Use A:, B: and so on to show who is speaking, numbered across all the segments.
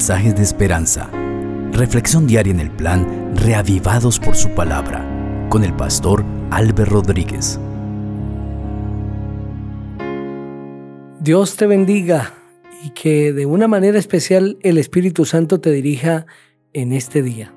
A: mensajes de esperanza. Reflexión diaria en el plan Reavivados por su palabra con el pastor Álvaro Rodríguez.
B: Dios te bendiga y que de una manera especial el Espíritu Santo te dirija en este día.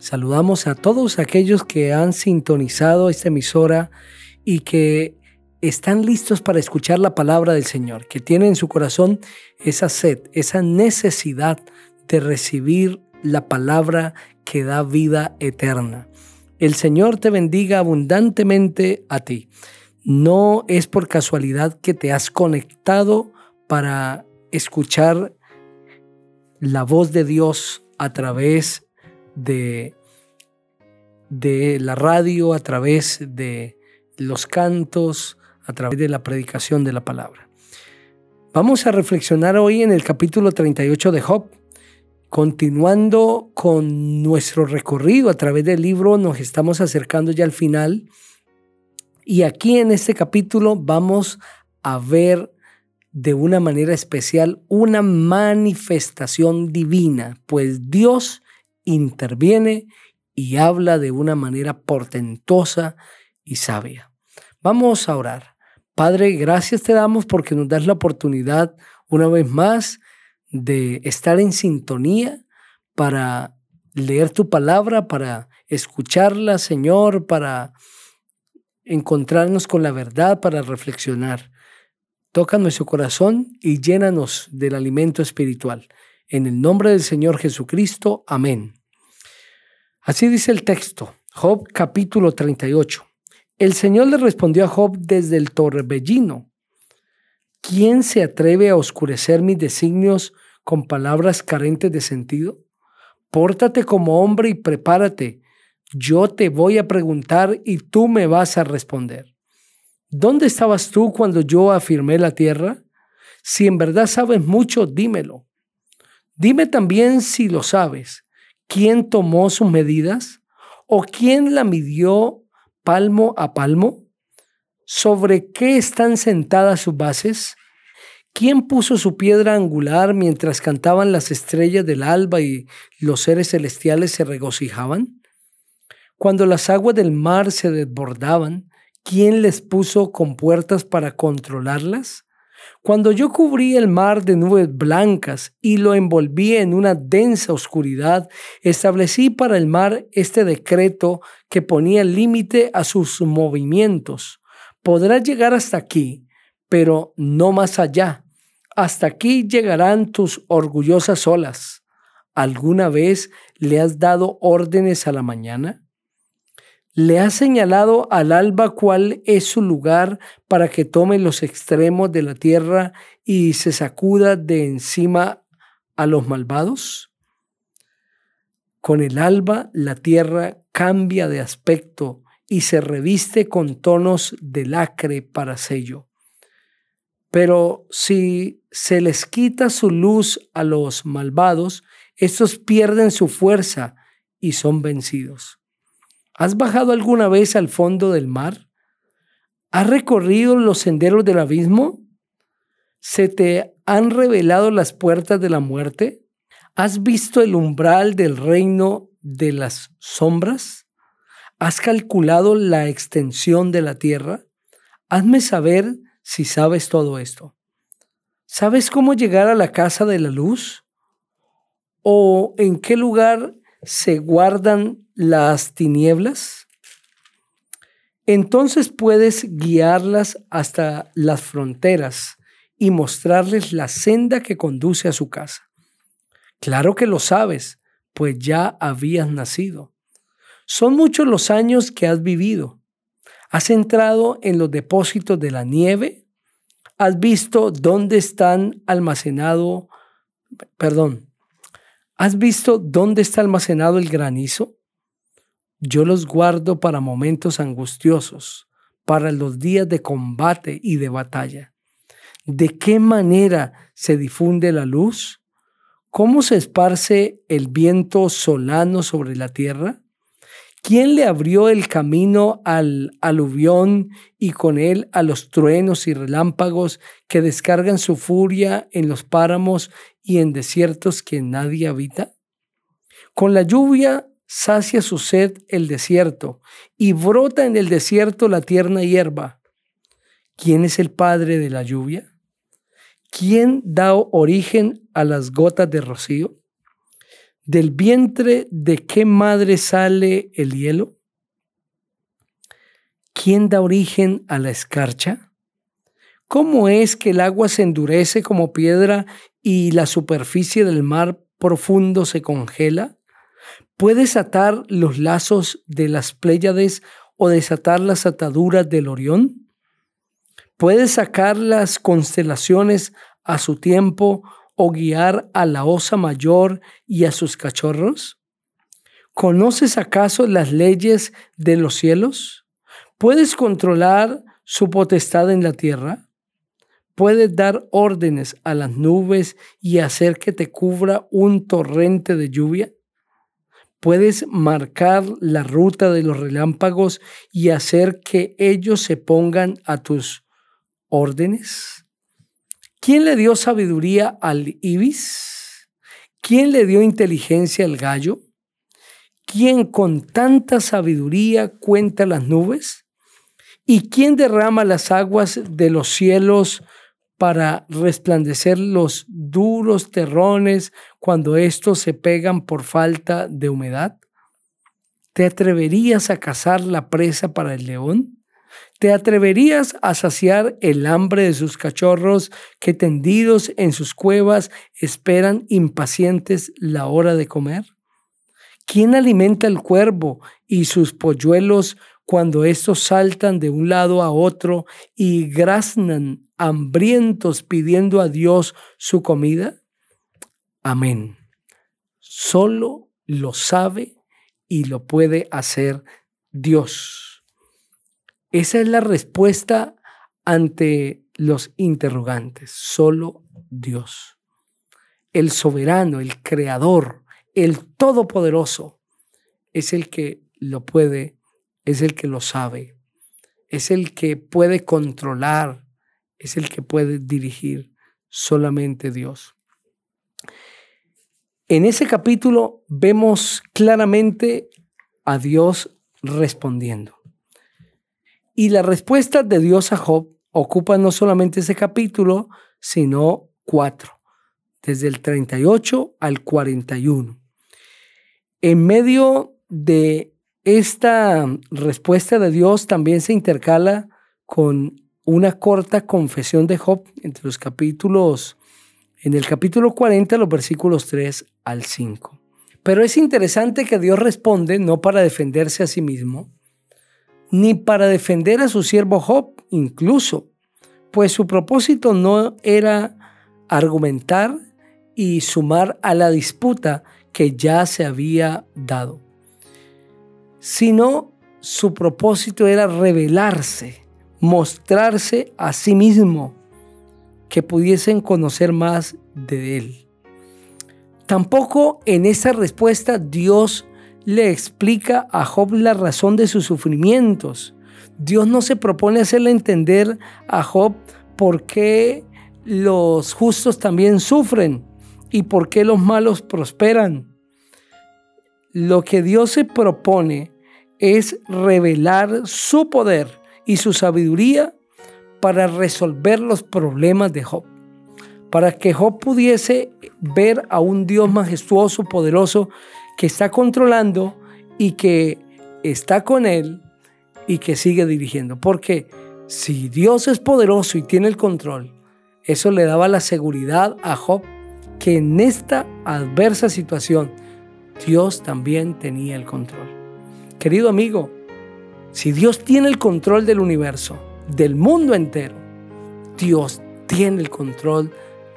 B: Saludamos a todos aquellos que han sintonizado esta emisora y que están listos para escuchar la palabra del Señor, que tienen en su corazón esa sed, esa necesidad de recibir la palabra que da vida eterna. El Señor te bendiga abundantemente a ti. No es por casualidad que te has conectado para escuchar la voz de Dios a través de, de la radio, a través de los cantos, a través de la predicación de la palabra. Vamos a reflexionar hoy en el capítulo 38 de Job. Continuando con nuestro recorrido a través del libro, nos estamos acercando ya al final. Y aquí en este capítulo vamos a ver de una manera especial una manifestación divina, pues Dios interviene y habla de una manera portentosa y sabia. Vamos a orar. Padre, gracias te damos porque nos das la oportunidad una vez más de estar en sintonía para leer tu palabra, para escucharla, Señor, para encontrarnos con la verdad, para reflexionar. Toca nuestro corazón y llénanos del alimento espiritual. En el nombre del Señor Jesucristo, amén. Así dice el texto, Job capítulo 38. El Señor le respondió a Job desde el torbellino. ¿Quién se atreve a oscurecer mis designios con palabras carentes de sentido? Pórtate como hombre y prepárate. Yo te voy a preguntar y tú me vas a responder. ¿Dónde estabas tú cuando yo afirmé la tierra? Si en verdad sabes mucho, dímelo. Dime también si lo sabes. ¿Quién tomó sus medidas? ¿O quién la midió palmo a palmo? ¿Sobre qué están sentadas sus bases? ¿Quién puso su piedra angular mientras cantaban las estrellas del alba y los seres celestiales se regocijaban? Cuando las aguas del mar se desbordaban, ¿quién les puso compuertas para controlarlas? Cuando yo cubrí el mar de nubes blancas y lo envolví en una densa oscuridad, establecí para el mar este decreto que ponía límite a sus movimientos. Podrás llegar hasta aquí, pero no más allá. Hasta aquí llegarán tus orgullosas olas. ¿Alguna vez le has dado órdenes a la mañana? Le ha señalado al alba cuál es su lugar para que tome los extremos de la tierra y se sacuda de encima a los malvados? Con el alba la tierra cambia de aspecto y se reviste con tonos de lacre para sello. Pero si se les quita su luz a los malvados, estos pierden su fuerza y son vencidos. ¿Has bajado alguna vez al fondo del mar? ¿Has recorrido los senderos del abismo? ¿Se te han revelado las puertas de la muerte? ¿Has visto el umbral del reino de las sombras? ¿Has calculado la extensión de la tierra? Hazme saber si sabes todo esto. ¿Sabes cómo llegar a la casa de la luz? ¿O en qué lugar se guardan las tinieblas, entonces puedes guiarlas hasta las fronteras y mostrarles la senda que conduce a su casa. Claro que lo sabes, pues ya habías nacido. Son muchos los años que has vivido. Has entrado en los depósitos de la nieve. Has visto dónde están almacenado, perdón, ¿Has visto dónde está almacenado el granizo? Yo los guardo para momentos angustiosos, para los días de combate y de batalla. ¿De qué manera se difunde la luz? ¿Cómo se esparce el viento solano sobre la tierra? ¿Quién le abrió el camino al aluvión y con él a los truenos y relámpagos que descargan su furia en los páramos y en desiertos que nadie habita? Con la lluvia sacia su sed el desierto y brota en el desierto la tierna hierba. ¿Quién es el padre de la lluvia? ¿Quién da origen a las gotas de rocío? ¿Del vientre de qué madre sale el hielo? ¿Quién da origen a la escarcha? ¿Cómo es que el agua se endurece como piedra y la superficie del mar profundo se congela? ¿Puedes atar los lazos de las Pléyades o desatar las ataduras del Orión? ¿Puedes sacar las constelaciones a su tiempo o guiar a la osa mayor y a sus cachorros? ¿Conoces acaso las leyes de los cielos? ¿Puedes controlar su potestad en la tierra? ¿Puedes dar órdenes a las nubes y hacer que te cubra un torrente de lluvia? ¿Puedes marcar la ruta de los relámpagos y hacer que ellos se pongan a tus órdenes? ¿Quién le dio sabiduría al ibis? ¿Quién le dio inteligencia al gallo? ¿Quién con tanta sabiduría cuenta las nubes? ¿Y quién derrama las aguas de los cielos para resplandecer los duros terrones cuando estos se pegan por falta de humedad? ¿Te atreverías a cazar la presa para el león? ¿Te atreverías a saciar el hambre de sus cachorros que tendidos en sus cuevas esperan impacientes la hora de comer? ¿Quién alimenta el cuervo y sus polluelos cuando estos saltan de un lado a otro y graznan hambrientos pidiendo a Dios su comida? Amén. Solo lo sabe y lo puede hacer Dios. Esa es la respuesta ante los interrogantes. Solo Dios. El soberano, el creador, el todopoderoso, es el que lo puede, es el que lo sabe, es el que puede controlar, es el que puede dirigir solamente Dios. En ese capítulo vemos claramente a Dios respondiendo. Y la respuesta de Dios a Job ocupa no solamente ese capítulo, sino cuatro, desde el 38 al 41. En medio de esta respuesta de Dios también se intercala con una corta confesión de Job entre los capítulos, en el capítulo 40, los versículos 3 al 5. Pero es interesante que Dios responde no para defenderse a sí mismo, ni para defender a su siervo Job incluso, pues su propósito no era argumentar y sumar a la disputa que ya se había dado, sino su propósito era revelarse, mostrarse a sí mismo, que pudiesen conocer más de él. Tampoco en esa respuesta Dios le explica a Job la razón de sus sufrimientos. Dios no se propone hacerle entender a Job por qué los justos también sufren y por qué los malos prosperan. Lo que Dios se propone es revelar su poder y su sabiduría para resolver los problemas de Job. Para que Job pudiese ver a un Dios majestuoso, poderoso, que está controlando y que está con él y que sigue dirigiendo. Porque si Dios es poderoso y tiene el control, eso le daba la seguridad a Job que en esta adversa situación Dios también tenía el control. Querido amigo, si Dios tiene el control del universo, del mundo entero, Dios tiene el control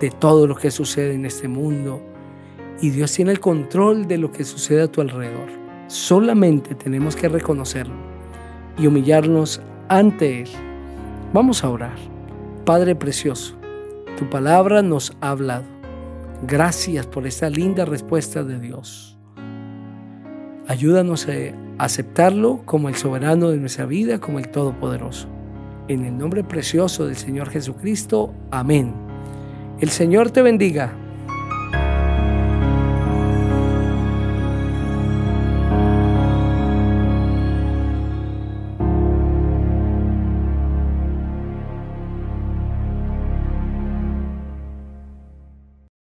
B: de todo lo que sucede en este mundo y Dios tiene el control de lo que sucede a tu alrededor. Solamente tenemos que reconocerlo y humillarnos ante Él. Vamos a orar. Padre precioso, tu palabra nos ha hablado. Gracias por esta linda respuesta de Dios. Ayúdanos aceptarlo como el soberano de nuestra vida, como el Todopoderoso. En el nombre precioso del Señor Jesucristo, amén. El Señor te bendiga